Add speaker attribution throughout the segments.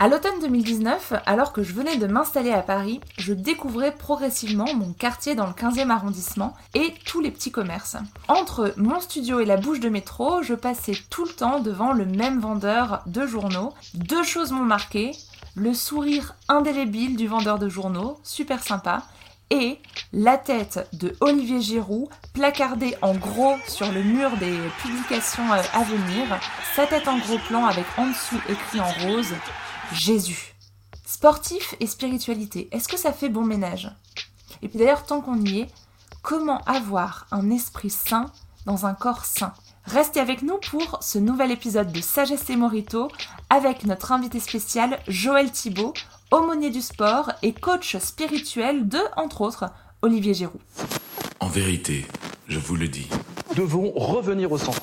Speaker 1: À l'automne 2019, alors que je venais de m'installer à Paris, je découvrais progressivement mon quartier dans le 15e arrondissement et tous les petits commerces. Entre mon studio et la bouche de métro, je passais tout le temps devant le même vendeur de journaux. Deux choses m'ont marqué, le sourire indélébile du vendeur de journaux, super sympa, et la tête de Olivier Giroud placardée en gros sur le mur des publications euh, à venir, sa tête en gros plan avec en dessous écrit en rose Jésus. Sportif et spiritualité, est-ce que ça fait bon ménage? Et puis d'ailleurs, tant qu'on y est, comment avoir un esprit sain dans un corps sain? Restez avec nous pour ce nouvel épisode de Sagesse et Morito avec notre invité spécial Joël Thibault, aumônier du sport et coach spirituel de, entre autres, Olivier Giroud.
Speaker 2: En vérité, je vous le dis.
Speaker 3: Nous devons revenir au centre.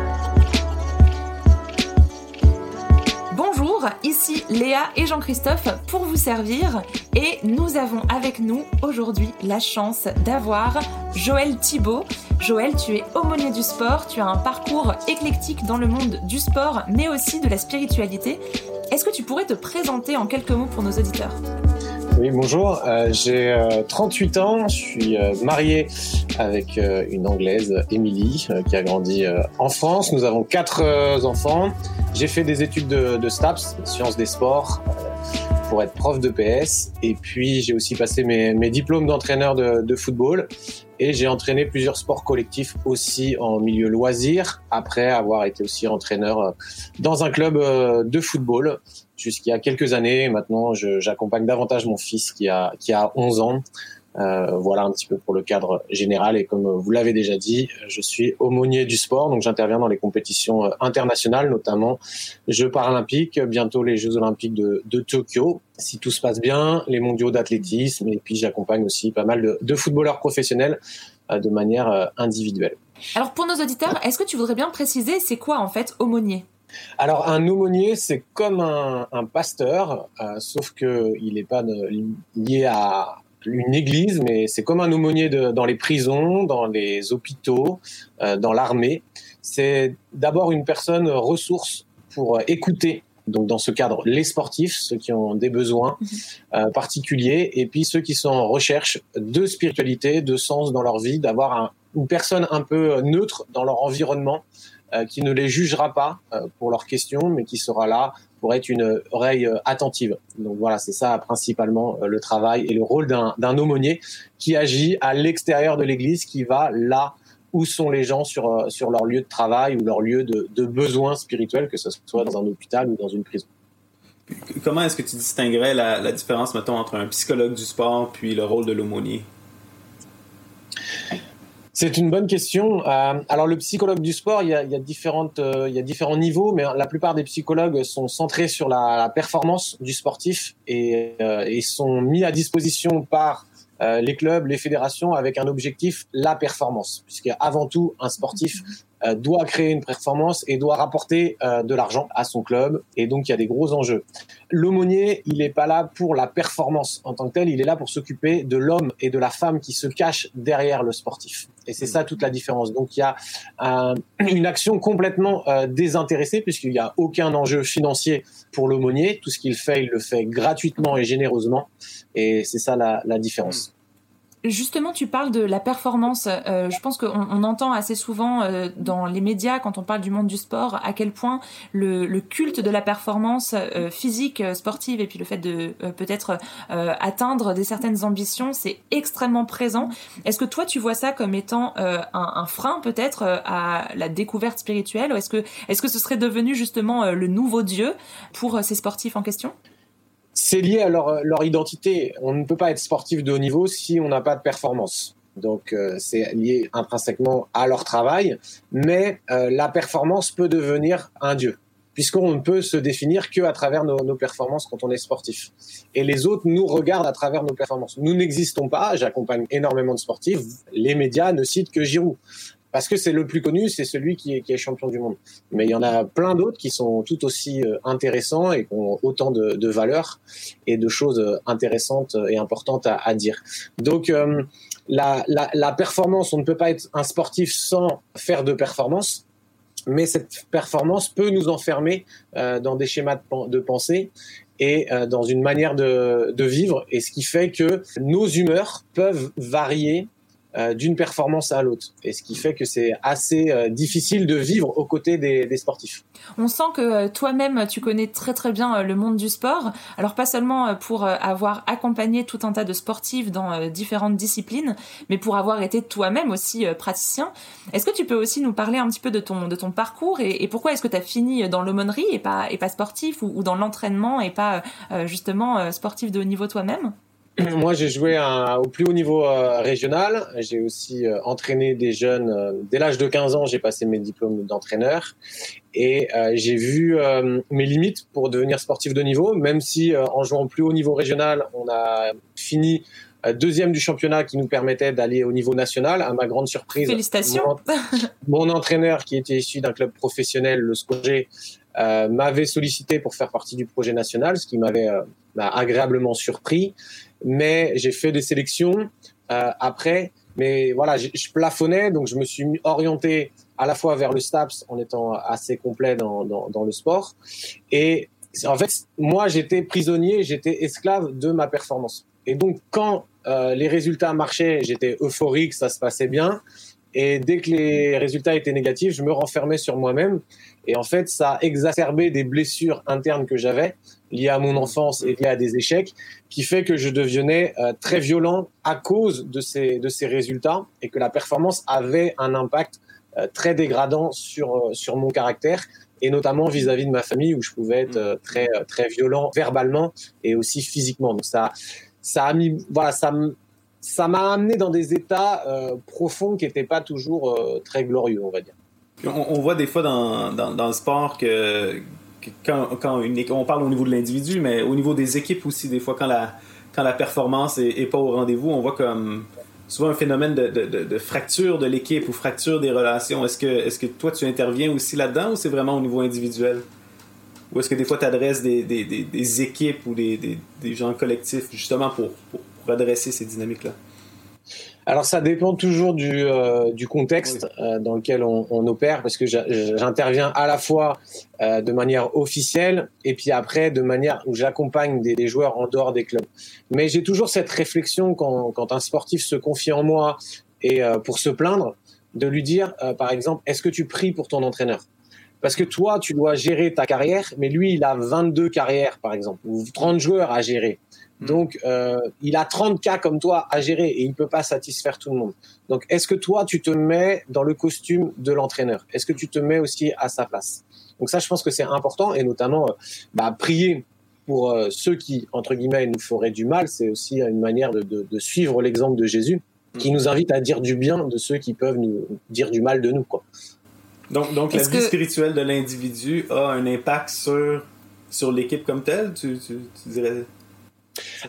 Speaker 1: Ici Léa et Jean-Christophe pour vous servir et nous avons avec nous aujourd'hui la chance d'avoir Joël Thibault. Joël, tu es aumônier du sport, tu as un parcours éclectique dans le monde du sport mais aussi de la spiritualité. Est-ce que tu pourrais te présenter en quelques mots pour nos auditeurs?
Speaker 4: Oui, bonjour. Euh, J'ai euh, 38 ans. Je suis euh, marié avec euh, une Anglaise, Émilie, euh, qui a grandi euh, en France. Nous avons quatre euh, enfants. J'ai fait des études de, STAPS, sciences des sports, euh, pour être prof de PS. Et puis, j'ai aussi passé mes, mes diplômes d'entraîneur de, de football. Et j'ai entraîné plusieurs sports collectifs aussi en milieu loisir, après avoir été aussi entraîneur euh, dans un club euh, de football jusqu'il y a quelques années. Maintenant, j'accompagne davantage mon fils qui a, qui a 11 ans. Euh, voilà un petit peu pour le cadre général. Et comme vous l'avez déjà dit, je suis aumônier du sport, donc j'interviens dans les compétitions euh, internationales, notamment Jeux paralympiques, bientôt les Jeux olympiques de, de Tokyo, si tout se passe bien, les mondiaux d'athlétisme, et puis j'accompagne aussi pas mal de, de footballeurs professionnels euh, de manière euh, individuelle.
Speaker 1: Alors pour nos auditeurs, est-ce que tu voudrais bien préciser c'est quoi en fait aumônier?
Speaker 4: Alors un aumônier, c'est comme un, un pasteur, euh, sauf que il n'est pas de- lié à une église, mais c'est comme un aumônier de- dans les prisons, dans les hôpitaux, euh, dans l'armée. C'est d'abord une personne ressource pour euh, écouter. Donc dans ce cadre, les sportifs, ceux qui ont des besoins euh, particuliers, et puis ceux qui sont en recherche de spiritualité, de sens dans leur vie, d'avoir un- une personne un peu neutre dans leur environnement, euh, qui ne les jugera pas euh, pour leurs questions, mais qui sera là pour être une oreille euh, attentive. Donc voilà, c'est ça principalement euh, le travail et le rôle d'un aumônier qui agit à l'extérieur de l'Église, qui va là où sont les gens sur, euh, sur leur lieu de travail ou leur lieu de, de besoin spirituel, que ce soit dans un hôpital ou dans une prison.
Speaker 5: Comment est-ce que tu distinguerais la, la différence, mettons, entre un psychologue du sport puis le rôle de l'aumônier?
Speaker 4: C'est une bonne question. Euh, alors le psychologue du sport, il y a, il y a différentes, euh, il y a différents niveaux, mais la plupart des psychologues sont centrés sur la, la performance du sportif et, euh, et sont mis à disposition par euh, les clubs, les fédérations avec un objectif la performance, puisque avant tout un sportif euh, doit créer une performance et doit rapporter euh, de l'argent à son club, et donc il y a des gros enjeux. L'aumônier, il n'est pas là pour la performance en tant que tel, il est là pour s'occuper de l'homme et de la femme qui se cachent derrière le sportif. Et c'est ça toute la différence. Donc il y a un- une action complètement euh, désintéressée puisqu'il n'y a aucun enjeu financier pour l'aumônier. Tout ce qu'il fait, il le fait gratuitement et généreusement. Et c'est ça la, la différence.
Speaker 1: Justement, tu parles de la performance. Euh, je pense qu'on on entend assez souvent euh, dans les médias, quand on parle du monde du sport, à quel point le, culte de la performance euh, physique, euh, sportive, et puis le fait de peut-être atteindre des certaines ambitions, c'est extrêmement présent. Est-ce que toi, tu vois ça comme étant un, un frein peut-être à la découverte spirituelle, ou est-ce que est-ce que ce serait devenu justement le nouveau Dieu pour ces sportifs en question?
Speaker 4: C'est lié à leur, identité. On ne peut pas être sportif de haut niveau si on n'a pas de performance. Donc euh, c'est lié intrinsèquement à leur travail, mais euh, la performance peut devenir un dieu. puisqu'on ne peut se définir que à travers nos, nos, performances quand on est sportif. Et les autres nous regardent à travers nos performances. Nous n'existons pas. J'accompagne énormément de sportifs. Les médias ne citent que Giroud parce que c'est le plus connu, c'est celui qui est, champion du monde. Mais il y en a plein d'autres qui sont tout aussi euh, intéressants et qui ont autant de, de valeurs et de choses euh, intéressantes et importantes à, dire. Donc euh, la, performance, on ne peut pas être un sportif sans faire de performance. Mais cette performance peut nous enfermer dans des schémas de, pensée et dans une manière de vivre, et ce qui fait que nos humeurs peuvent varier euh, d'une performance à l'autre. Et ce qui fait que c'est assez euh, difficile de vivre aux côtés des, des sportifs.
Speaker 1: On sent que euh, toi-même, tu connais très très bien le monde du sport. Alors pas seulement pour avoir accompagné tout un tas de sportifs dans différentes disciplines, mais pour avoir été toi-même aussi praticien. Est-ce que tu peux aussi nous parler un petit peu de ton, de ton parcours et, pourquoi est-ce que tu as fini dans l'aumônerie et pas, et pas sportif ou, ou dans l'entraînement et pas justement sportif de haut niveau toi-même?
Speaker 4: Moi, j'ai joué au plus haut niveau euh, régional. J'ai aussi euh, entraîné des jeunes. Euh, dès l'âge de 15 ans, j'ai passé mes diplômes d'entraîneur et j'ai vu mes limites pour devenir sportif de niveau. Même si en jouant au plus haut niveau régional, on a fini deuxième du championnat qui nous permettait d'aller au niveau national. À ma grande surprise,
Speaker 1: félicitations.
Speaker 4: Mon, mon entraîneur, qui était issu d'un club professionnel, le Scoger, euh, m'avait sollicité pour faire partie du projet national, ce qui m'avait euh, agréablement surpris. Mais j'ai fait des sélections euh, après. Mais voilà, je, je, plafonnais, donc je me suis orienté à la fois vers le STAPS en étant assez complet dans, dans, dans le sport. Et en fait, moi, j'étais prisonnier, j'étais esclave de ma performance. Et donc, quand euh, les résultats marchaient, j'étais euphorique, ça se passait bien. Et dès que les résultats étaient négatifs, je me renfermais sur moi-même. Et en fait, ça a exacerbé des blessures internes que j'avais liées à mon enfance et liées à des échecs, qui fait que je devenais euh, très violent à cause de ces, de ces résultats et que la performance avait un impact euh, très dégradant sur, euh, sur mon caractère et notamment vis-à-vis -vis de ma famille où je pouvais être très, très violent verbalement et aussi physiquement. Donc ça, ça a mis, voilà, ça ça m'a amené dans des états profonds qui n'étaient pas toujours très glorieux, on va dire.
Speaker 5: On, voit des fois dans, le sport que, on parle au niveau de l'individu, mais au niveau des équipes aussi, des fois quand la, performance est, pas au rendez-vous, on voit comme souvent un phénomène de, fracture de l'équipe ou fracture des relations. Est-ce que, toi tu interviens aussi là-dedans ou c'est vraiment au niveau individuel? Ou est-ce que des fois tu adresses des, équipes ou des gens collectifs justement pour, pour pour adresser ces dynamiques-là?
Speaker 4: Alors ça dépend toujours du, euh, du contexte euh, dans lequel on, on, opère, parce que j'interviens à la fois euh, de manière officielle et puis après de manière où j'accompagne des, des, joueurs en dehors des clubs. Mais j'ai toujours cette réflexion quand, quand, un sportif se confie en moi et euh, pour se plaindre, de lui dire euh, par exemple, est-ce que tu pries pour ton entraîneur? Parce que toi, tu dois gérer ta carrière, mais lui, il a 22 carrières, par exemple, ou 30 joueurs à gérer. Donc, euh, il a 30 cas comme toi à gérer et il ne peut pas satisfaire tout le monde. Donc, est-ce que toi, tu te mets dans le costume de l'entraîneur? Est-ce que tu te mets aussi à sa place? Donc ça, je pense que c'est important et notamment bah, prier pour euh, ceux qui, entre guillemets, nous feraient du mal, c'est aussi une manière de, de, de suivre l'exemple de Jésus qui nous invite à dire du bien de ceux qui peuvent nous dire du mal de nous. Quoi.
Speaker 5: Donc, donc la vie que... spirituelle de l'individu a un impact sur, sur l'équipe comme telle, tu, tu, tu dirais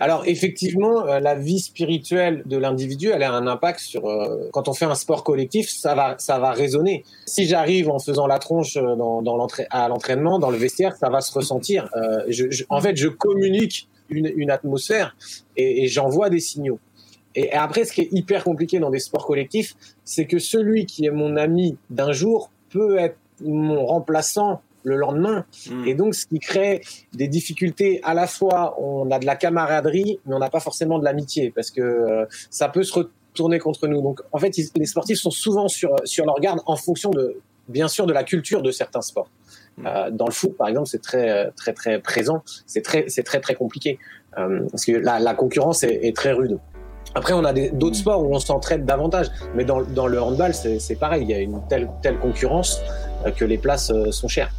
Speaker 4: alors effectivement, euh, la vie spirituelle de l'individu, elle a un impact sur. Euh, quand on fait un sport collectif, ça va, ça va résonner. Si j'arrive en faisant la tronche euh, dans, dans à l'entraînement, dans le vestiaire, ça va se ressentir. Euh, je, je, en fait, je communique une, une atmosphère et, et j'envoie des signaux. Et après, ce qui est hyper compliqué dans des sports collectifs, c'est que celui qui est mon ami d'un jour peut être mon remplaçant le lendemain. Mmh. Et donc, ce qui crée des difficultés, à la fois, on a de la camaraderie, mais on n'a pas forcément de l'amitié, parce que euh, ça peut se retourner contre nous. Donc, en fait, ils, les sportifs sont souvent sur, sur leur garde en fonction de, bien sûr, de la culture de certains sports. Mmh. Euh, dans le foot, par exemple, c'est très, très, très présent. C'est très, c'est très, très compliqué. Euh, parce que la, la concurrence est, est très rude. Après, on a d'autres sports où on s'entraide davantage, mais dans, dans le handball, c'est pareil. Il y a une telle, telle concurrence euh, que les places euh, sont chères.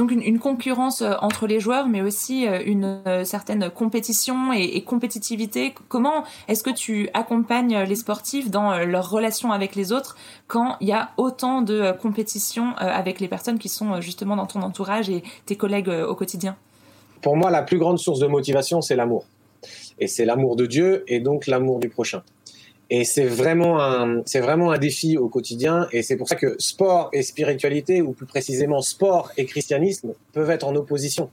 Speaker 1: donc une, concurrence euh, entre les joueurs, mais aussi euh, une euh, certaine compétition et, et compétitivité. Comment est-ce que tu accompagnes les sportifs dans euh, leur relation avec les autres quand il y a autant de euh, compétition euh, avec les personnes qui sont euh, justement dans ton entourage et tes collègues euh, au quotidien?
Speaker 4: Pour moi, la plus grande source de motivation, c'est l'amour. Et c'est l'amour de Dieu et donc l'amour du prochain. Et c'est vraiment un, c'est vraiment un défi au quotidien. Et c'est pour ça que sport et spiritualité, ou plus précisément sport et christianisme, peuvent être en opposition.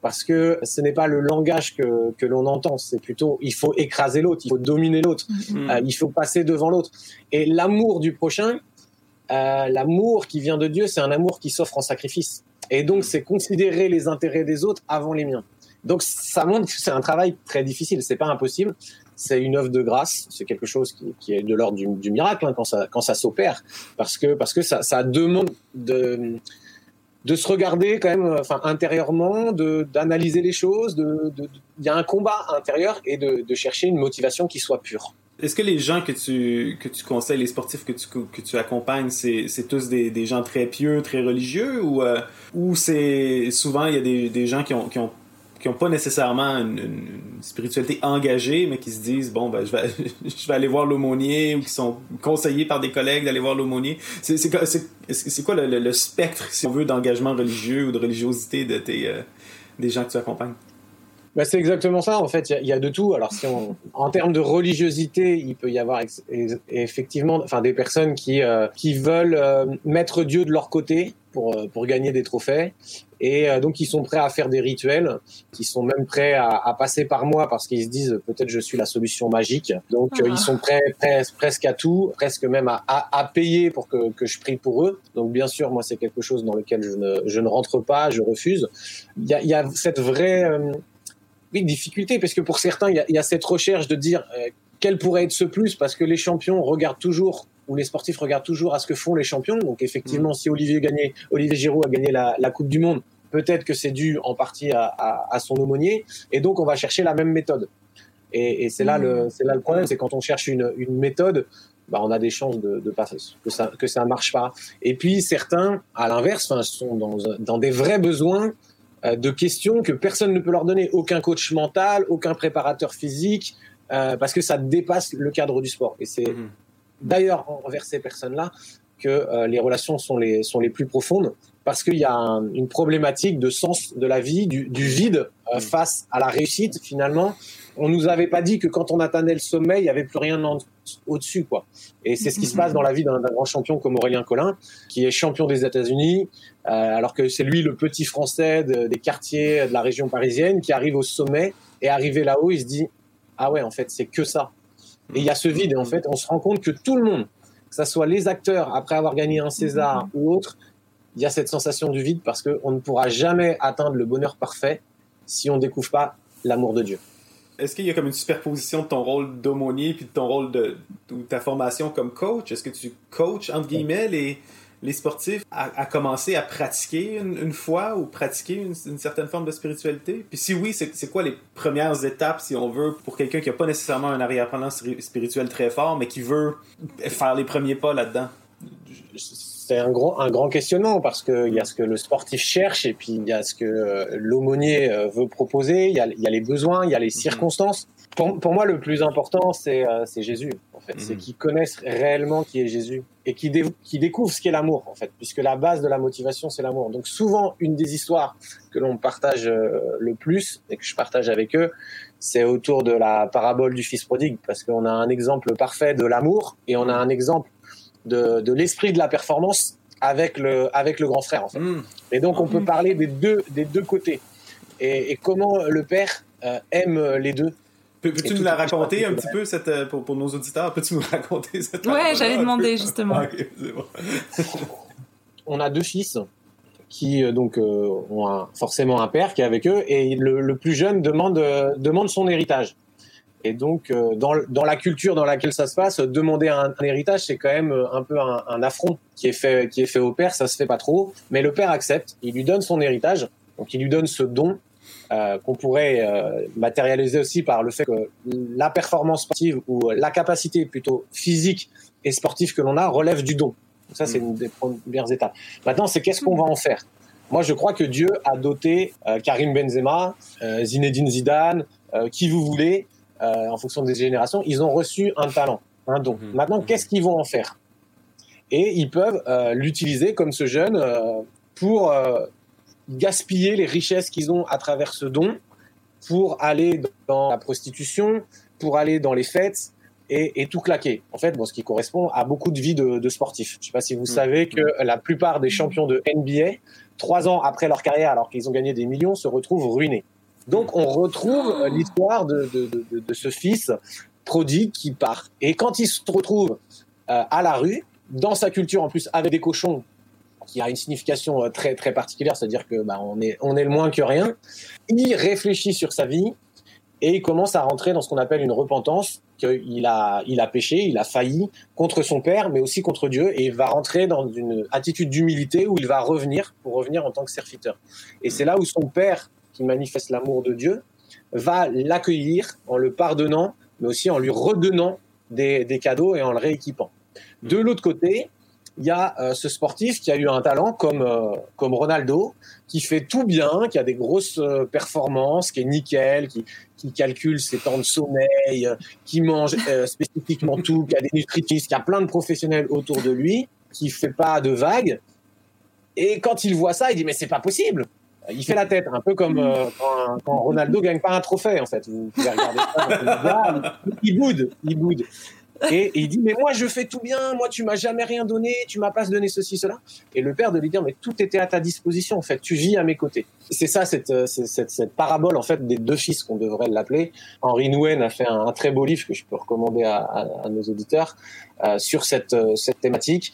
Speaker 4: Parce que ce n'est pas le langage que, que l'on entend. C'est plutôt, il faut écraser l'autre, il faut dominer l'autre,
Speaker 5: Mm.
Speaker 4: euh, il faut passer devant l'autre. Et l'amour du prochain, euh, l'amour qui vient de Dieu, c'est un amour qui s'offre en sacrifice. Et donc, c'est considérer les intérêts des autres avant les miens. Donc, ça montre que c'est un travail très difficile. C'est pas impossible. C'est une œuvre de grâce. C'est quelque chose qui, est de l'ordre du, miracle hein, quand ça, s'opère, parce que parce que ça, demande de se regarder quand même, enfin intérieurement, d'analyser les choses. Il y a un combat intérieur et de chercher une motivation qui soit pure.
Speaker 5: Est-ce que les gens que tu, que tu conseilles, les sportifs que tu, que tu accompagnes, c'est, tous des, des gens très pieux, très religieux ou, euh, ou c'est souvent il y a des, des gens qui ont, qui ont qui ont pas nécessairement une, une spiritualité engagée, mais qui se disent bon ben je vais je vais aller voir l'aumônier ou qui sont conseillés par des collègues d'aller voir l'aumônier. C'est c'est quoi- c'est c'est quoi le, le- le spectre si on veut d'engagement religieux ou de religiosité de tes euh, des gens que tu accompagnes?
Speaker 4: Bah, c'est exactement ça. En fait, il y y, a de tout. Alors, si on, en termes de religiosité, il peut y avoir ex- ex- effectivement, enfin, des personnes qui euh, qui veulent euh, mettre Dieu de leur côté pour euh, pour gagner des trophées, et euh, donc ils sont prêts à faire des rituels, qui sont même prêts à, à passer par moi parce qu'ils se disent peut-être je suis la solution magique. Donc euh,
Speaker 1: Ah.
Speaker 4: ils sont prêts, prêts presque à tout, presque même à, à, à payer pour que que je prie pour eux. Donc bien sûr, moi c'est quelque chose dans lequel je ne je ne rentre pas, je refuse. Il y a, y a cette vraie euh, oui, difficulté, parce que pour certains, il y a, il y a cette recherche de dire euh, quel pourrait être ce plus, parce que les champions regardent toujours, ou les sportifs regardent toujours à ce que font les champions. Donc effectivement, si Olivier, gagné, Olivier Giroud a gagné la, la Coupe du Monde, peut-être que c'est dû en partie à, à, à son aumônier, et donc on va chercher la même méthode. Et, et c'est là, le, c'est là le problème, c'est quand on cherche une, une méthode, bah, on a des chances de, de pas, que ça que ça marche pas. Et puis certains, à l'inverse, sont dans, dans des vrais besoins de questions que personne ne peut leur donner, aucun coach mental, aucun préparateur physique, euh, parce que ça dépasse le cadre du sport. Et c'est
Speaker 5: Mhm.
Speaker 4: d'ailleurs envers ces personnes-là que euh, les relations sont les sont les plus profondes, parce qu'il y a un- une problématique de sens de la vie, du, du vide euh,
Speaker 5: Mhm.
Speaker 4: face à la réussite. Finalement, on nous avait pas dit que quand on atteignait le sommet, il y avait plus rien en- au-dessus, quoi. Et c'est ce qui se passe dans la vie d'un grand champion comme Aurélien Collin, qui est champion des États-Unis, euh, alors que c'est lui le petit Français de- des quartiers de la région parisienne qui arrive au sommet et arrivé là-haut, il se dit ah ouais, en fait, c'est que ça. Et il y a ce vide et en fait, on se rend compte que tout le monde, que ça soit les acteurs après avoir gagné un César ou autre, il y a cette sensation du vide parce qu'on ne pourra jamais atteindre le bonheur parfait si on découvre pas l'amour de Dieu.
Speaker 5: Est-ce qu'il y a comme une superposition de ton rôle d'aumônier puis de ton rôle de, ou ta formation comme coach? Est-ce que tu coaches, entre guillemets, les, les sportifs à, commencer à pratiquer une, une foi ou pratiquer une, une certaine forme de spiritualité? Puis si oui, c'est quoi les premières étapes, si on veut, pour quelqu'un qui n'a pas nécessairement un arrière-plan spiri- spirituel très fort, mais qui veut faire les premiers pas là-dedans?
Speaker 4: C'est un grand, un grand questionnement parce que il y a ce que le sportif cherche et puis il y a ce que euh, l'aumônier euh, veut proposer, il y, a, il y a les besoins, il y a les circonstances. Pour, pour moi, le plus important, c'est euh, Jésus, en fait. C'est
Speaker 5: Mhm.
Speaker 4: qu'ils connaissent réellement qui est Jésus et qu'ils dé- qu'ils découvrent ce qu'est l'amour, en fait, puisque la base de la motivation, c'est l'amour. Donc souvent, une des histoires que l'on partage euh, le plus et que je partage avec eux, c'est autour de la parabole du fils prodigue, parce qu'on a un exemple parfait de l'amour et on a un exemple de, de l'esprit de la performance avec le, avec le grand frère, en fait.
Speaker 5: Hmm.
Speaker 4: Et donc, on peut
Speaker 1: Mhm.
Speaker 4: parler des deux, des deux côtés. Et, et comment le père euh, aime les deux.
Speaker 5: Peux-tu nous la raconter un petit peu cette, euh, pour, pour nos auditeurs? Peux-tu nous raconter cette
Speaker 1: Ouais, j'allais demander, justement.
Speaker 5: Ah, bon.
Speaker 4: On a deux fils qui euh, donc euh, ont un- forcément un père qui est avec eux, et le, le plus jeune demande, euh, demande son héritage. Et donc, euh, dans, la culture dans laquelle ça se passe, demander un, un héritage, c'est quand même euh, un peu un, un affront qui est, fait, qui est fait au père, ça se fait pas trop. Mais le père accepte, il lui donne son héritage, donc il lui donne ce don euh, qu'on pourrait euh, matérialiser aussi par le fait que la performance sportive ou la capacité plutôt physique et sportive que l'on a relève du don. Donc ça, c'est une des premières étapes. Maintenant, c'est qu'est-ce qu'on va en faire? Moi, je crois que Dieu a doté euh, Karim Benzema, Zinedine Zidane, qui vous voulez, euh, en fonction des générations, ils ont reçu un talent, un don.
Speaker 5: Mhm.
Speaker 4: Maintenant, qu'est-ce qu'ils vont en faire? Et ils peuvent euh, l'utiliser comme ce jeune euh, pour gaspiller les richesses qu'ils ont à travers ce don, pour aller dans la prostitution, pour aller dans les fêtes, et, et tout claquer. En fait, bon, ce qui correspond à beaucoup de vies de, de sportifs. Je ne sais pas si vous savez que la plupart des champions de NBA, trois ans après leur carrière, alors qu'ils ont gagné des millions, se retrouvent ruinés. Donc, on retrouve l'histoire de ce fils prodigue qui part. Et quand il se retrouve euh, à la rue, dans sa culture en plus, avec des cochons, qui a une signification euh, très très particulière, c'est-à-dire que bah, on est on est le moins que rien. Il réfléchit sur sa vie et il commence à rentrer dans ce qu'on appelle une repentance, qu'il a, il a péché, il a failli contre son père, mais aussi contre Dieu, et il va rentrer dans une attitude d'humilité où il va revenir pour revenir en tant que serviteur. Et c'est là où son père, qui manifeste l'amour de Dieu, va l'accueillir en le pardonnant, mais aussi en lui redonnant des, des cadeaux et en le rééquipant. De l'autre côté, il y a euh, ce sportif qui a eu un talent comme, euh, comme Ronaldo, qui fait tout bien, qui a des grosses euh, performances, qui est nickel, qui, qui calcule ses temps de sommeil, qui mange spécifiquement tout, qui a des nutritistes, qui a plein de professionnels autour de lui, qui fait pas de vagues. Et quand il voit ça, il dit mais c'est pas possible. Il fait la tête, un peu comme euh, quand, quand Ronaldo gagne pas un trophée en fait. Il boude, il boude. Et, il dit mais moi je fais tout bien, moi tu m'as jamais rien donné, tu m'as pas donné ceci cela. Et le père de lui dire mais tout était à ta disposition en fait, tu vis à mes côtés. C'est ça cette, euh, cette, cette parabole en fait des deux fils qu'on devrait l'appeler. Henri Nouwen a fait un, très beau livre que je peux recommander à, nos auditeurs euh, sur cette, cette thématique.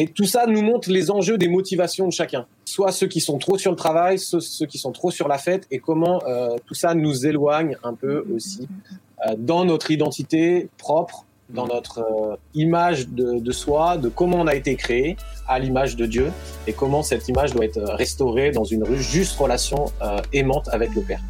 Speaker 4: Et tout ça nous montre les enjeux des motivations de chacun. Soit ceux qui sont trop sur le travail, ceux, ceux qui sont trop sur la fête, et comment euh, tout ça nous éloigne un peu aussi euh, dans notre identité propre, dans notre euh, image de, soi, de comment on a été créé à l'image de Dieu, et comment cette image doit être restaurée dans une juste relation aimante avec le Père.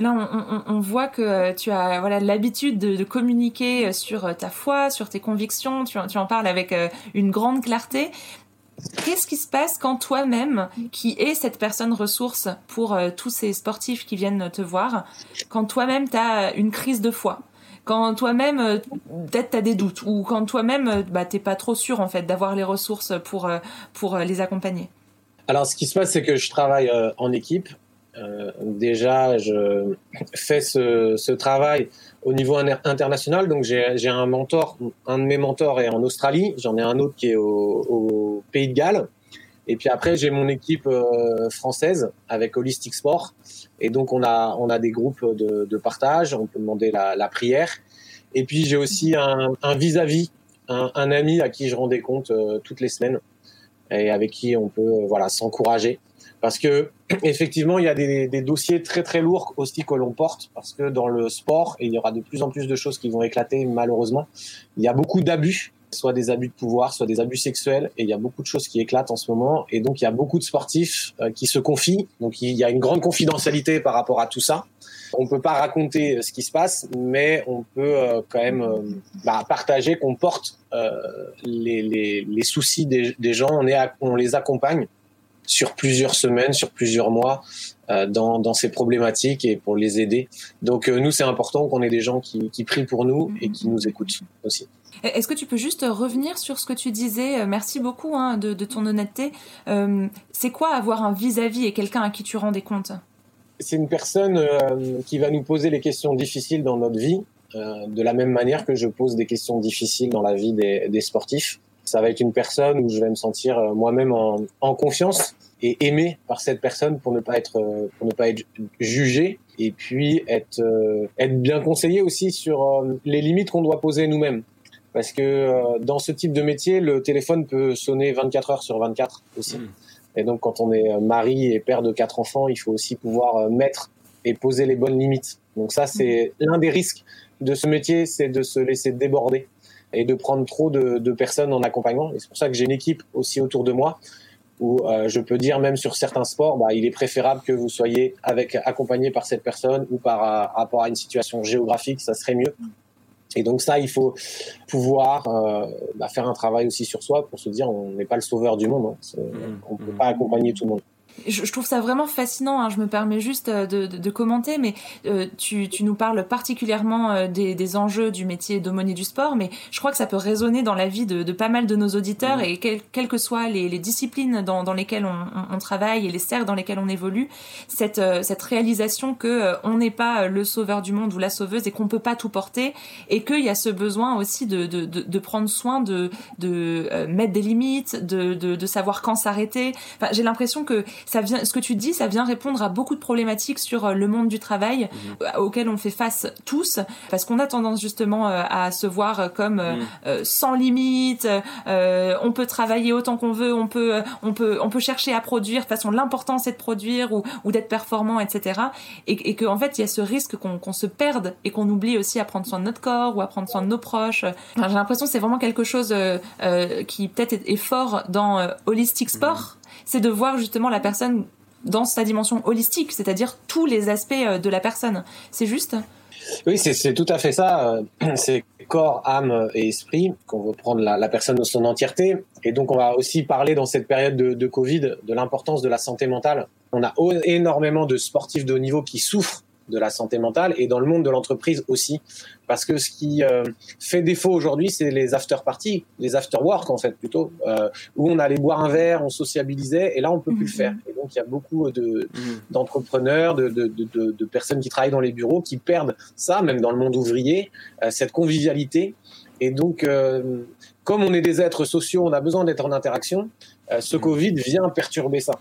Speaker 1: Là, on, voit que euh, tu as voilà l'habitude de, communiquer euh, sur euh, ta foi, sur tes convictions. Tu, en- parles avec une grande clarté. Qu'est-ce qui se passe quand toi-même, qui es cette personne ressource pour tous ces sportifs qui viennent te voir, quand toi-même tu as une crise de foi? Quand toi-même, peut-être t'as des doutes, ou quand toi-même, bah, t'es pas trop sûr en fait d'avoir les ressources pour pour les accompagner?
Speaker 4: Alors, ce qui se passe, c'est que je travaille en équipe. Euh, déjà, je fais ce, travail au niveau inter- international. Donc, j'ai un mentor, un de mes mentors est en Australie. J'en ai un autre qui est au, Pays de Galles. Et puis après, j'ai mon équipe euh, française avec Holistic Sport. Et donc, on a, on a des groupes de, partage. On peut demander la, prière. Et puis, j'ai aussi un vis-à-vis, un, un ami à qui je rends des comptes euh, toutes les semaines et avec qui on peut euh, voilà s'encourager parce que effectivement il y a des, des dossiers très très lourds aussi que l'on porte parce que dans le sport il y aura de plus en plus de choses qui vont éclater malheureusement. Il y a beaucoup d'abus soit des abus de pouvoir soit des abus sexuels et il y a beaucoup de choses qui éclatent en ce moment. Et donc il y a beaucoup de sportifs euh, qui se confient. Donc il y a une grande confidentialité par rapport à tout ça. On peut pas raconter euh, ce qui se passe mais on peut euh, quand même bah, partager qu'on porte les, les, les soucis des, des gens, on, est on les accompagne sur plusieurs semaines, sur plusieurs mois euh, dans, dans ces problématiques et pour les aider. Donc euh, nous, c'est important qu'on ait des gens qui, qui prient pour nous et qui nous écoutent aussi.
Speaker 1: Est-ce que tu peux juste revenir sur ce que tu disais? Euh, Merci beaucoup hein, de, de ton honnêteté. Euh, c'est quoi avoir un vis-à-vis et quelqu'un à qui tu rends des comptes?
Speaker 4: C'est une personne euh, qui va nous poser les questions difficiles dans notre vie, euh, de la même manière que je pose des questions difficiles dans la vie des, des sportifs. Ça va être une personne où je vais me sentir euh, moi-même en, en confiance et aimé par cette personne pour ne pas être euh, pour ne pas être jugé. Et puis être euh, être bien conseillé aussi sur euh, les limites qu'on doit poser nous-mêmes. Parce que euh, dans ce type de métier le téléphone peut sonner 24 heures sur 24 aussi.
Speaker 5: Mm.
Speaker 4: et donc quand on est mari et père de quatre enfants il faut aussi pouvoir euh, mettre et poser les bonnes limites. Donc ça c'est l'un des risques de ce métier c'est de se laisser déborder et de prendre trop de, de personnes en accompagnement et c'est pour ça que j'ai une équipe aussi autour de moi Ou euh, je peux dire même sur certains sports, bah, il est préférable que vous soyez avec accompagné par cette personne ou par euh, rapport à une situation géographique, ça serait mieux. Et donc ça, il faut pouvoir euh, bah, faire un travail aussi sur soi pour se dire on n'est pas le sauveur du monde, hein.
Speaker 5: Mhm.
Speaker 4: on peut pas accompagner tout le monde.
Speaker 1: Je, je trouve ça vraiment fascinant, hein, je me permets juste euh, de, de, de commenter, mais euh, tu, tu nous parles particulièrement euh, des, des enjeux du métier d'aumônier du sport, mais je crois que ça peut résonner dans la vie de, de pas mal de nos auditeurs, et quel- quelles que soient les, les disciplines dans, dans lesquelles on, on- on travaille et les cercles dans lesquels on évolue, cette, cette réalisation que on n'est pas le sauveur du monde ou la sauveuse et qu'on peut pas tout porter, et qu'il y a ce besoin aussi de, de, de, de prendre soin, de, de mettre des limites, de, de, de savoir quand s'arrêter. Enfin, j'ai l'impression que ça vient, ce que tu dis, ça vient répondre à beaucoup de problématiques sur euh, le monde du travail euh, auxquelles on fait face tous, parce qu'on a tendance justement euh, à se voir comme euh, sans limite. euh, on peut travailler autant qu'on veut, on peut, on peut, on peut chercher à produire. De toute façon, l'important c'est de produire ou, ou d'être performant, etc. Et, et qu'en fait, il y a ce risque qu'on qu'on se perde et qu'on oublie aussi à prendre soin de notre corps ou à prendre soin de nos proches. Enfin, J'ai l'impression que c'est vraiment quelque chose euh, euh, qui peut-être est, est fort dans euh, holistic sport, c'est de voir justement la personne dans sa dimension holistique, c'est-à-dire tous les aspects euh, de la personne. C'est juste
Speaker 4: Oui, c'est tout à fait ça. Euh, C'est corps, âme et esprit qu'on veut prendre la, personne dans son entièreté. Et donc, on va aussi parler dans cette période de, de Covid de l'importance de la santé mentale. On a énormément de sportifs de haut niveau qui souffrent de la santé mentale et dans le monde de l'entreprise aussi. Parce que ce qui euh, fait défaut aujourd'hui, c'est les after parties, les after work en fait plutôt, euh, où on allait boire un verre, on sociabilisait, et là on peut plus le faire. Et donc il y a beaucoup de,
Speaker 5: Mhm.
Speaker 4: d'entrepreneurs, de, de, de, de, de personnes qui travaillent dans les bureaux qui perdent ça, même dans le monde ouvrier, euh, cette convivialité. Et donc, euh, comme on est des êtres sociaux, on a besoin d'être en interaction. euh, ce Covid vient perturber ça.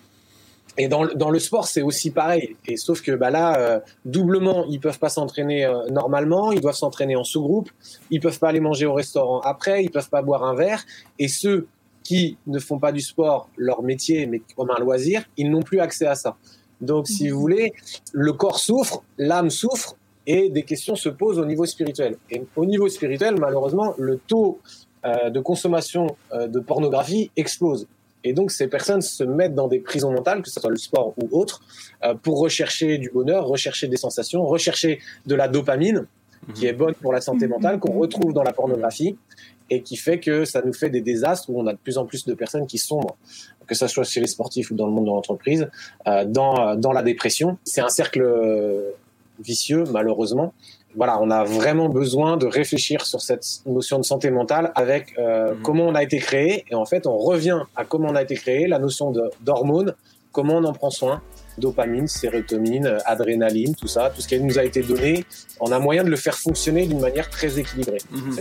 Speaker 4: Et dans, le- sport, c'est aussi pareil. Et sauf que bah là, euh, doublement, ils peuvent pas s'entraîner euh, normalement, ils doivent s'entraîner en sous-groupe, ils peuvent pas aller manger au restaurant après, ils peuvent pas boire un verre. Et ceux qui ne font pas du sport leur métier, mais comme un loisir, ils n'ont plus accès à ça. Donc, si vous voulez, le corps souffre, l'âme souffre, et des questions se posent au niveau spirituel. Et au niveau spirituel, malheureusement, le taux euh, de consommation de pornographie explose. Et donc, ces personnes se mettent dans des prisons mentales, que ce soit le sport ou autre, euh, pour rechercher du bonheur, rechercher des sensations, rechercher de la dopamine, qui est bonne pour la santé mentale, qu'on retrouve dans la pornographie, et qui fait que ça nous fait des désastres où on a de plus en plus de personnes qui sombrent, que ce soit chez les sportifs ou dans le monde de l'entreprise, euh, dans, dans la dépression. C'est un cercle euh, vicieux, malheureusement. Voilà, on a vraiment besoin de réfléchir sur cette notion de santé mentale avec euh,
Speaker 5: Mhm.
Speaker 4: comment on a été créé. Et en fait, on revient à comment on a été créé, la notion d'hormones, comment on en prend soin, dopamine, sérotonine, euh, adrénaline, tout ça, tout ce qui nous a été donné. On a moyen de le faire fonctionner d'une manière très équilibrée.
Speaker 5: Mhm.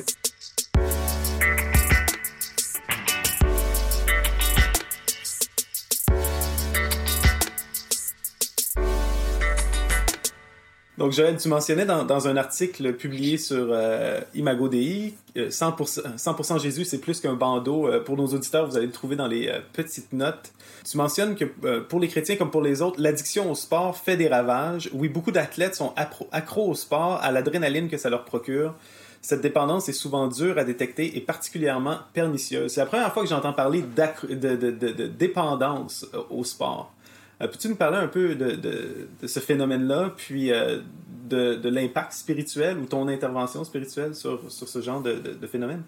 Speaker 5: Donc, Joël, tu mentionnais dans, dans un article publié sur euh, Imago Dei, euh, 100%, 100% Jésus, c'est plus qu'un bandeau. Euh, pour nos auditeurs, vous allez le trouver dans les euh, petites notes. Tu mentionnes que pour les chrétiens comme pour les autres, l'addiction au sport fait des ravages. Oui, beaucoup d'athlètes sont accros au sport, à l'adrénaline que ça leur procure. Cette dépendance est souvent dure à détecter et particulièrement pernicieuse. C'est la première fois que j'entends parler de, dépendance au sport. Euh, Peux-tu nous parler un peu de, de- de ce phénomène-là, puis euh, de, de l'impact spirituel ou ton intervention spirituelle sur, sur ce genre de, phénomène?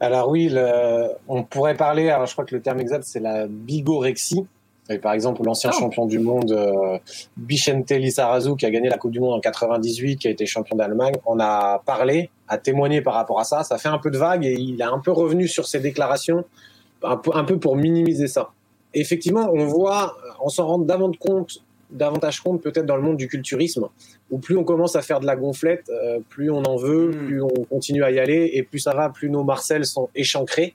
Speaker 4: Alors oui, le- on pourrait parler, alors je crois que le terme exact c'est la bigorexie. Et par exemple, l'ancien
Speaker 1: Oh.
Speaker 4: champion du monde, euh, Vicente Lizarazu, qui a gagné la Coupe du Monde en 98, qui a été champion d'Allemagne, on a parlé, a témoigné par rapport à ça. Ça fait un peu de vague et il est un peu revenu sur ses déclarations, un peu, un peu pour minimiser ça. Effectivement, on voit, on s'en rend davantage compte, davantage compte peut-être dans le monde du culturisme, où plus on commence à faire de la gonflette, euh, plus on en veut,
Speaker 5: Mm.
Speaker 4: plus on continue à y aller, et plus ça va, plus nos Marcel sont échancrés.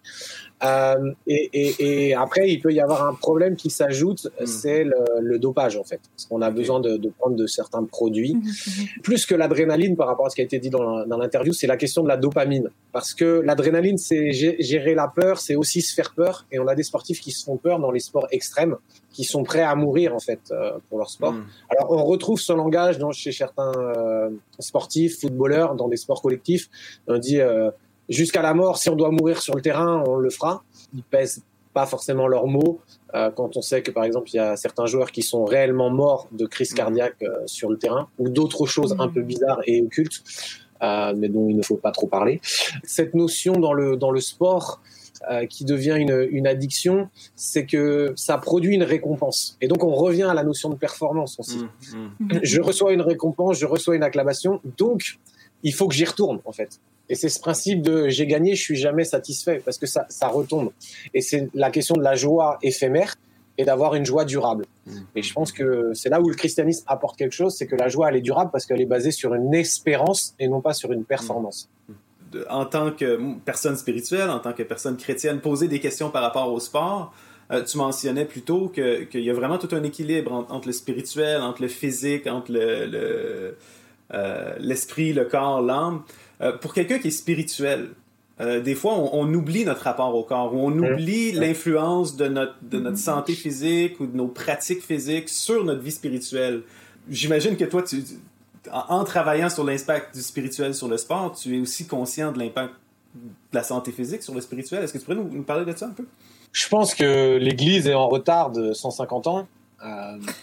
Speaker 4: Euh, et, et, et après, il peut y avoir un problème qui s'ajoute,
Speaker 5: Mm.
Speaker 4: c'est le, le dopage en fait, parce qu'on a besoin de, de prendre de certains produits
Speaker 1: Mhm.
Speaker 4: plus que l'adrénaline par rapport à ce qui a été dit dans l'interview, c'est la question de la dopamine. Parce que l'adrénaline, c'est gé- gérer la peur, c'est aussi se faire peur. Et on a des sportifs qui se font peur dans les sports extrêmes, qui sont prêts à mourir en fait euh, pour leur sport.
Speaker 5: Mm.
Speaker 4: Alors on retrouve ce langage dans, chez certains euh, sportifs, footballeurs, dans des sports collectifs. On dit euh, jusqu'à la mort, si on doit mourir sur le terrain, on le fera. Ils pèsent pas forcément leurs mots. Euh, quand on sait que par exemple il y a certains joueurs qui sont réellement morts de crise cardiaque euh, sur le terrain ou d'autres choses un peu bizarres et occultes, euh, mais dont il ne faut pas trop parler. Cette notion dans le dans le sport euh, qui devient une, une addiction, c'est que ça produit une récompense. Et donc on revient à la notion de performance aussi.
Speaker 5: Mm, mm.
Speaker 4: Je reçois une récompense, je reçois une acclamation, donc il faut que j'y retourne en fait. Et c'est ce principe de j'ai gagné, je suis jamais satisfait parce que ça, ça retombe. Et c'est la question de la joie éphémère et d'avoir une joie durable. Et je pense que c'est là où le christianisme apporte quelque chose, c'est que la joie elle est durable parce qu'elle est basée sur une espérance et non pas sur une performance.
Speaker 5: de- en tant que personne spirituelle, en tant que personne chrétienne, poser des questions par rapport au sport. Euh, tu mentionnais plutôt que- qu'il y a vraiment tout un équilibre entre, entre le spirituel, entre le physique, entre le- le, euh, l'esprit, le corps, l'âme. Euh, pour quelqu'un qui est spirituel, euh, des fois, on, on oublie notre rapport au corps, ou on oublie l'influence de notre, de notre santé physique ou de nos pratiques physiques sur notre vie spirituelle. J'imagine que toi, tu, en, en travaillant sur l'impact du spirituel sur le sport, tu es aussi conscient de l'impact de la santé physique sur le spirituel. Est-ce que tu pourrais nous, nous parler de ça un peu?
Speaker 4: Je pense que l'Église est en retard de 150 ans euh,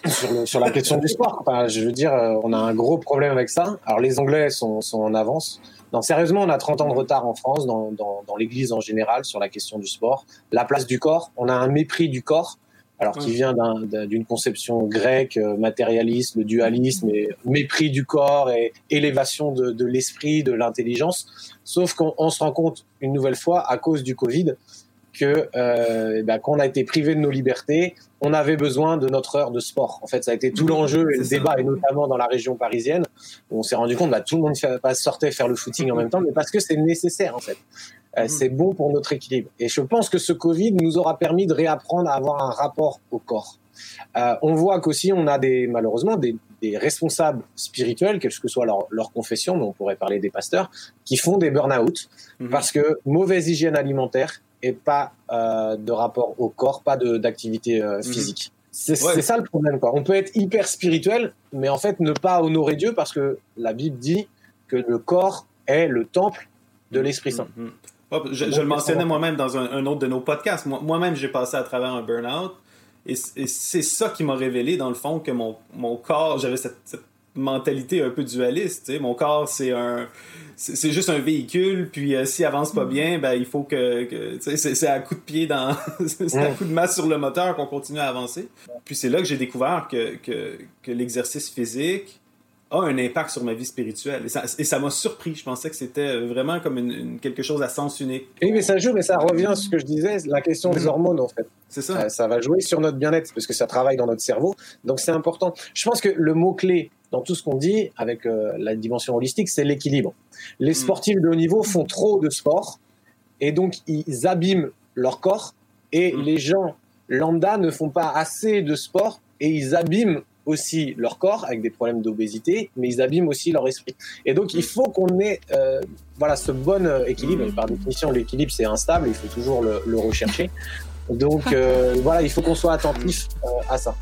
Speaker 4: sur, le- sur la question du sport. Enfin, je veux dire, euh, on a un gros problème avec ça. Alors les Anglais sont, sont en avance. Non, sérieusement, on a 30 ans de retard en France, dans, dans, dans l'Église en général, sur la question du sport. La place du corps, on a un mépris du corps, alors qui vient d'un- d'un- d'une conception grecque, euh, matérialiste, le dualisme, et mépris du corps et élévation de, de l'esprit, de l'intelligence. Sauf qu'on on se rend compte une nouvelle fois, à cause du Covid, que euh, ben, qu'on a été privé de nos libertés, on avait besoin de notre heure de sport. En fait, ça a été tout l'enjeu et le débat, et notamment dans la région parisienne, où on s'est rendu compte, bah, tout le monde pas sortait faire le footing en même temps, mais parce que c'est nécessaire en fait. Euh,
Speaker 5: Mhm.
Speaker 4: C'est bon pour notre équilibre. Et je pense que ce Covid nous aura permis de réapprendre à avoir un rapport au corps. Euh, on voit qu'aussi on a des malheureusement des, des responsables spirituels, quelle que soit leur, leur confession, mais on pourrait parler des pasteurs, qui font des burn-out
Speaker 5: Mhm.
Speaker 4: parce que mauvaise hygiène alimentaire et pas euh, de rapport au corps, pas d'activité euh, physique. C'est
Speaker 5: Ouais.
Speaker 4: ça le problème. Quoi. On peut être hyper spirituel, mais en fait ne pas honorer Dieu parce que la Bible dit que le corps est le temple de l'Esprit Saint.
Speaker 5: Mhm. Je, je le mentionnais moi-même dans un, un autre de nos podcasts. Moi- Moi-même, j'ai passé à travers un burn-out. Et, c'est ça qui m'a révélé, dans le fond, que mon, mon corps, j'avais cette, cette mentalité un peu dualiste. Mon corps, c'est un. C'est juste un véhicule, puis euh, s'il avance pas bien, ben il faut que. c'est à coup de pied dans. c'est à
Speaker 4: Mm.
Speaker 5: coup de masse sur le moteur qu'on continue à avancer. Puis c'est là que j'ai découvert que, que, que l'exercice physique a un impact sur ma vie spirituelle. Et ça m'a surpris. Je pensais que c'était vraiment comme une, une- quelque chose à sens unique.
Speaker 4: Oui, mais ça joue, mais ça revient à ce que je disais, la question des hormones en fait.
Speaker 5: C'est ça.
Speaker 4: Euh, ça va jouer sur notre bien-être parce que ça travaille dans notre cerveau. Donc c'est important. Je pense que le mot-clé dans tout ce qu'on dit avec euh, la dimension holistique, c'est l'équilibre. Les sportifs de haut niveau font trop de sport et donc ils abîment leur corps et
Speaker 5: Mm.
Speaker 4: les gens lambda ne font pas assez de sport et ils abîment aussi leur corps avec des problèmes d'obésité, mais ils abîment aussi leur esprit. Et donc il faut qu'on ait euh, voilà ce bon euh, équilibre. Et par définition, l'équilibre c'est instable, il faut toujours le, le rechercher. Donc euh, voilà, il faut qu'on soit attentif à ça.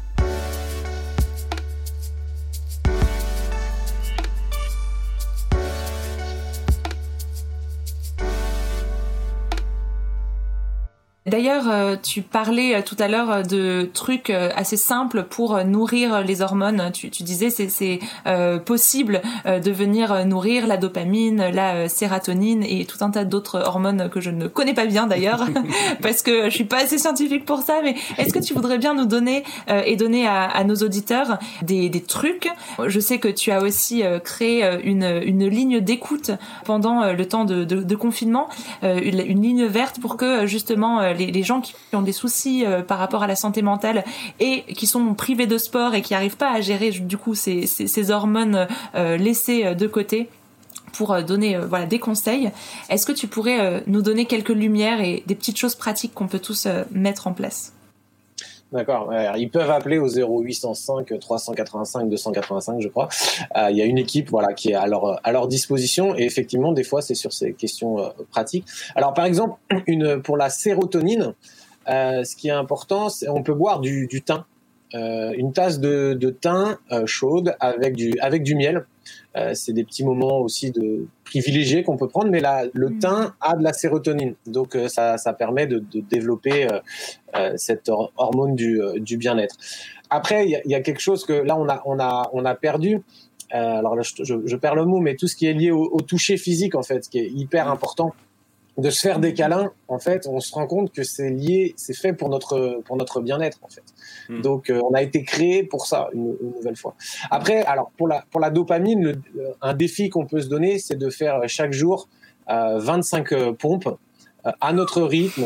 Speaker 1: D'ailleurs, euh, tu parlais euh, tout à l'heure euh, de trucs assez simples pour nourrir les hormones. Tu, tu disais c'est c'est euh, possible de venir nourrir la dopamine, la sérotonine et tout un tas d'autres hormones que je ne connais pas bien d'ailleurs parce que je suis pas assez scientifique pour ça. Mais est-ce que tu voudrais bien nous donner euh, et donner à, à nos auditeurs des, des trucs? Je sais que tu as aussi créé une, une ligne d'écoute pendant le temps de, de, de confinement, une, une ligne verte pour que justement euh, les, gens qui ont des soucis euh, par rapport à la santé mentale et qui sont privés de sport et qui n'arrivent pas à gérer du coup ces, hormones euh, laissées euh, de côté pour donner des conseils. Est-ce que tu pourrais nous donner quelques lumières et des petites choses pratiques qu'on peut tous mettre en place?
Speaker 4: D'accord. Ils peuvent appeler au 0805 385 285, je crois. Euh, Il y a une équipe, voilà, qui est à leur à leur disposition. Et effectivement, des fois, c'est sur ces questions euh, pratiques. Alors, par exemple, une pour la sérotonine, euh, ce qui est important, c'est on peut boire du thym. Euh, une tasse de, de thym euh, chaude avec du, avec du miel. Euh, c'est des petits moments aussi de privilégiés qu'on peut prendre, mais là, le
Speaker 1: Mhm.
Speaker 4: thym a de la sérotonine, donc ça, ça permet de, de développer cette hor- hormone du, du bien-être. Après, il y, a- il y a quelque chose que là on a, on a, on a perdu. Euh, alors là, je, je, je perds le mot, mais tout ce qui est lié au, au toucher physique, en fait, qui est hyper important de se faire des câlins, en fait, on se rend compte que c'est lié, c'est fait pour notre pour notre bien-être, en fait.
Speaker 5: Mm.
Speaker 4: Donc, euh, on a été créé pour ça une, une nouvelle fois. Après, alors pour la pour la dopamine, le- le- un défi qu'on peut se donner, c'est de faire chaque jour euh, 25 euh, pompes euh, à notre rythme,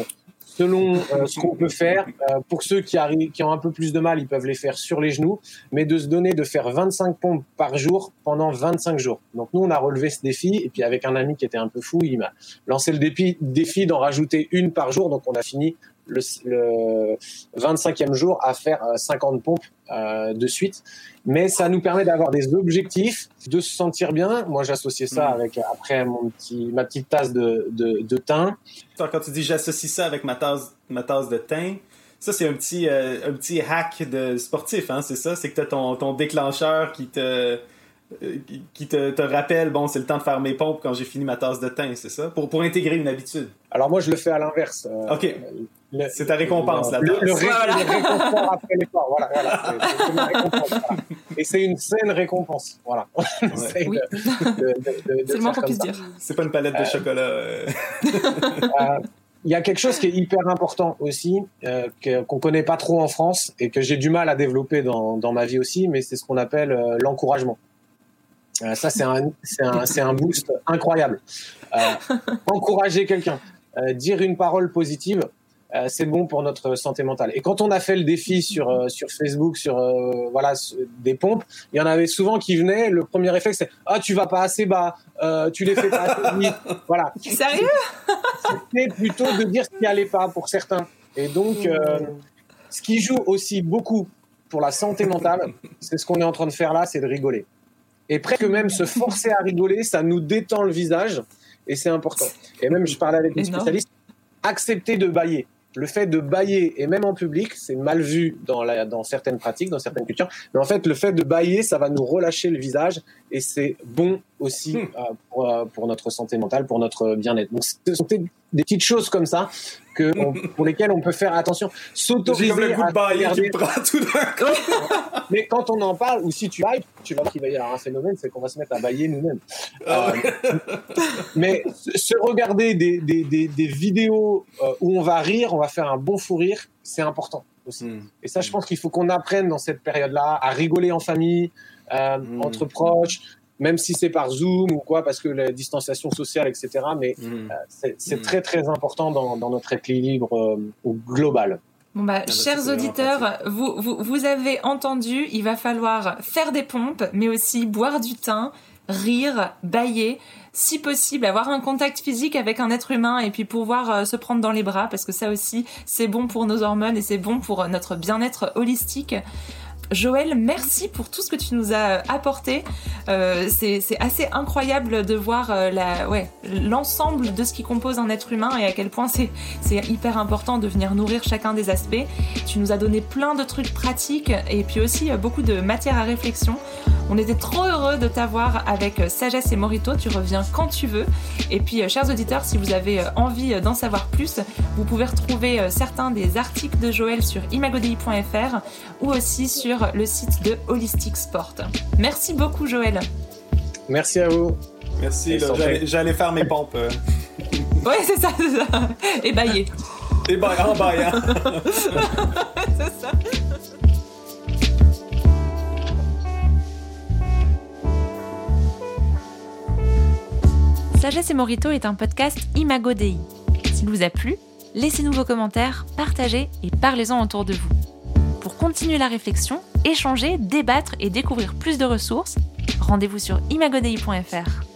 Speaker 4: selon euh, ce qu'on peut faire. Euh, pour ceux qui arrivent, qui ont un peu plus de mal, ils peuvent les faire sur les genoux, mais de se donner de faire 25 pompes par jour pendant 25 jours. Donc nous, on a relevé ce défi, et puis avec un ami qui était un peu fou, il m'a lancé le défi, défi d'en rajouter une par jour. Donc on a fini le, le 25e jour à faire euh, 50 pompes euh, de suite. Mais ça nous permet d'avoir des objectifs, de se sentir bien. Moi, j'associais ça
Speaker 5: Mm.
Speaker 4: avec après mon petit, ma petite tasse de, de, de thym.
Speaker 5: Quand tu dis j'associe ça avec ma tasse, ma tasse de thym, ça c'est un petit, euh, un petit hack de sportif, hein, c'est ça? C'est que tu as ton, ton déclencheur qui te, euh, qui- qui te, te rappelle, bon, c'est le temps de faire mes pompes quand j'ai fini ma tasse de thym, c'est ça? Pour, pour intégrer une habitude.
Speaker 4: Alors moi, je le fais à l'inverse. Euh,
Speaker 5: Ok.
Speaker 4: le-
Speaker 5: C'est ta récompense, la
Speaker 4: le, le, ré-
Speaker 1: Voilà.
Speaker 4: le réconfort après l'effort. Voilà, voilà. C'est- c'est ma récompense, voilà. Et c'est une saine récompense. Voilà. On essaye
Speaker 1: Oui.
Speaker 4: de- de- de- de- de
Speaker 1: C'est le moins qu'on puisse dire.
Speaker 5: C'est pas une palette de chocolat. euh.
Speaker 4: Euh, Il y a quelque chose qui est hyper important aussi, euh, que- qu'on connaît pas trop en France et que j'ai du mal à développer dans, dans ma vie aussi, mais c'est ce qu'on appelle euh, l'encouragement. Euh, ça, c'est un, un, un boost incroyable. Euh, encourager quelqu'un, euh, dire une parole positive, c'est bon pour notre santé mentale. Et quand on a fait le défi sur, sur Facebook, sur voilà, des pompes, il y en avait souvent qui venaient. Le premier réflexe, c'est Ah, tu vas pas assez bas, tu les fais pas assez vite. Voilà.
Speaker 1: Sérieux?
Speaker 4: C'était plutôt de dire ce qui allait pas pour certains. Et donc, ce qui joue aussi beaucoup pour la santé mentale, c'est ce qu'on est en train de faire là, c'est de rigoler. Et presque même se forcer à rigoler, ça nous détend le visage et c'est important. Et même, je parlais avec une
Speaker 1: Énorme.
Speaker 4: spécialiste, accepter de bailler. Le fait de bailler, et même en public, c'est mal vu dans, la, dans certaines pratiques, dans certaines cultures. Mais en fait, le fait de bailler, ça va nous relâcher le visage et c'est bon aussi
Speaker 5: Hmm.
Speaker 4: euh, pour, euh, pour notre santé mentale, pour notre bien-être. Donc, ce sont des petites choses comme ça que on- pour lesquelles on peut faire attention. S'autoriser
Speaker 5: comme le
Speaker 4: à
Speaker 5: de bailler qui tout d'un coup.
Speaker 4: mais quand on en parle, ou si tu bailles, tu vas qu'il va y avoir un phénomène, c'est qu'on va se mettre à bailler nous-mêmes.
Speaker 5: Ah
Speaker 4: Euh, mais se- regarder des, des, des, des vidéos où on va rire, on va faire un bon fou rire, c'est important aussi.
Speaker 5: Hmm.
Speaker 4: Et ça, je pense qu'il faut qu'on apprenne dans cette période-là à rigoler en famille, euh, entre proches, même si c'est par Zoom ou quoi, parce que la distanciation sociale, etc. Mais
Speaker 5: Hmm.
Speaker 4: euh, c'est c'est
Speaker 5: Mm.
Speaker 4: très très important dans, dans notre équilibre euh, global.
Speaker 1: Bon bah,
Speaker 5: bah, ça,
Speaker 1: chers auditeurs, vous, vous, vous avez entendu, il va falloir faire des pompes, mais aussi boire du thym, rire, bailler, si possible avoir un contact physique avec un être humain et puis pouvoir euh, se prendre dans les bras, parce que ça aussi, c'est bon pour nos hormones et c'est bon pour notre bien-être holistique. Joël, merci pour tout ce que tu nous as apporté. Euh, c'est assez incroyable de voir euh, l'ensemble de ce qui compose un être humain et à quel point c'est hyper important de venir nourrir chacun des aspects. Tu nous as donné plein de trucs pratiques et puis aussi euh, beaucoup de matière à réflexion. On était trop heureux de t'avoir avec euh, Sagesse et Morito. Tu reviens quand tu veux. Et puis, euh, chers auditeurs, si vous avez euh, envie euh, d'en savoir plus, vous pouvez retrouver euh, certains des articles de Joël sur imagodei.fr ou aussi sur le site de Holistic Sport. Merci beaucoup, Joël.
Speaker 4: Merci à vous.
Speaker 5: Merci, j'allais- faire mes pompes. euh.
Speaker 1: Ouais, c'est ça, c'est ça. Et bailler.
Speaker 5: Et bah, en baillant.
Speaker 1: c'est ça. Sagesse et Morito est un podcast Imago Dei. S'il vous a plu, laissez-nous vos commentaires, partagez et parlez-en autour de vous. Pour continuer la réflexion, échanger, débattre et découvrir plus de ressources, rendez-vous sur imagodei.fr.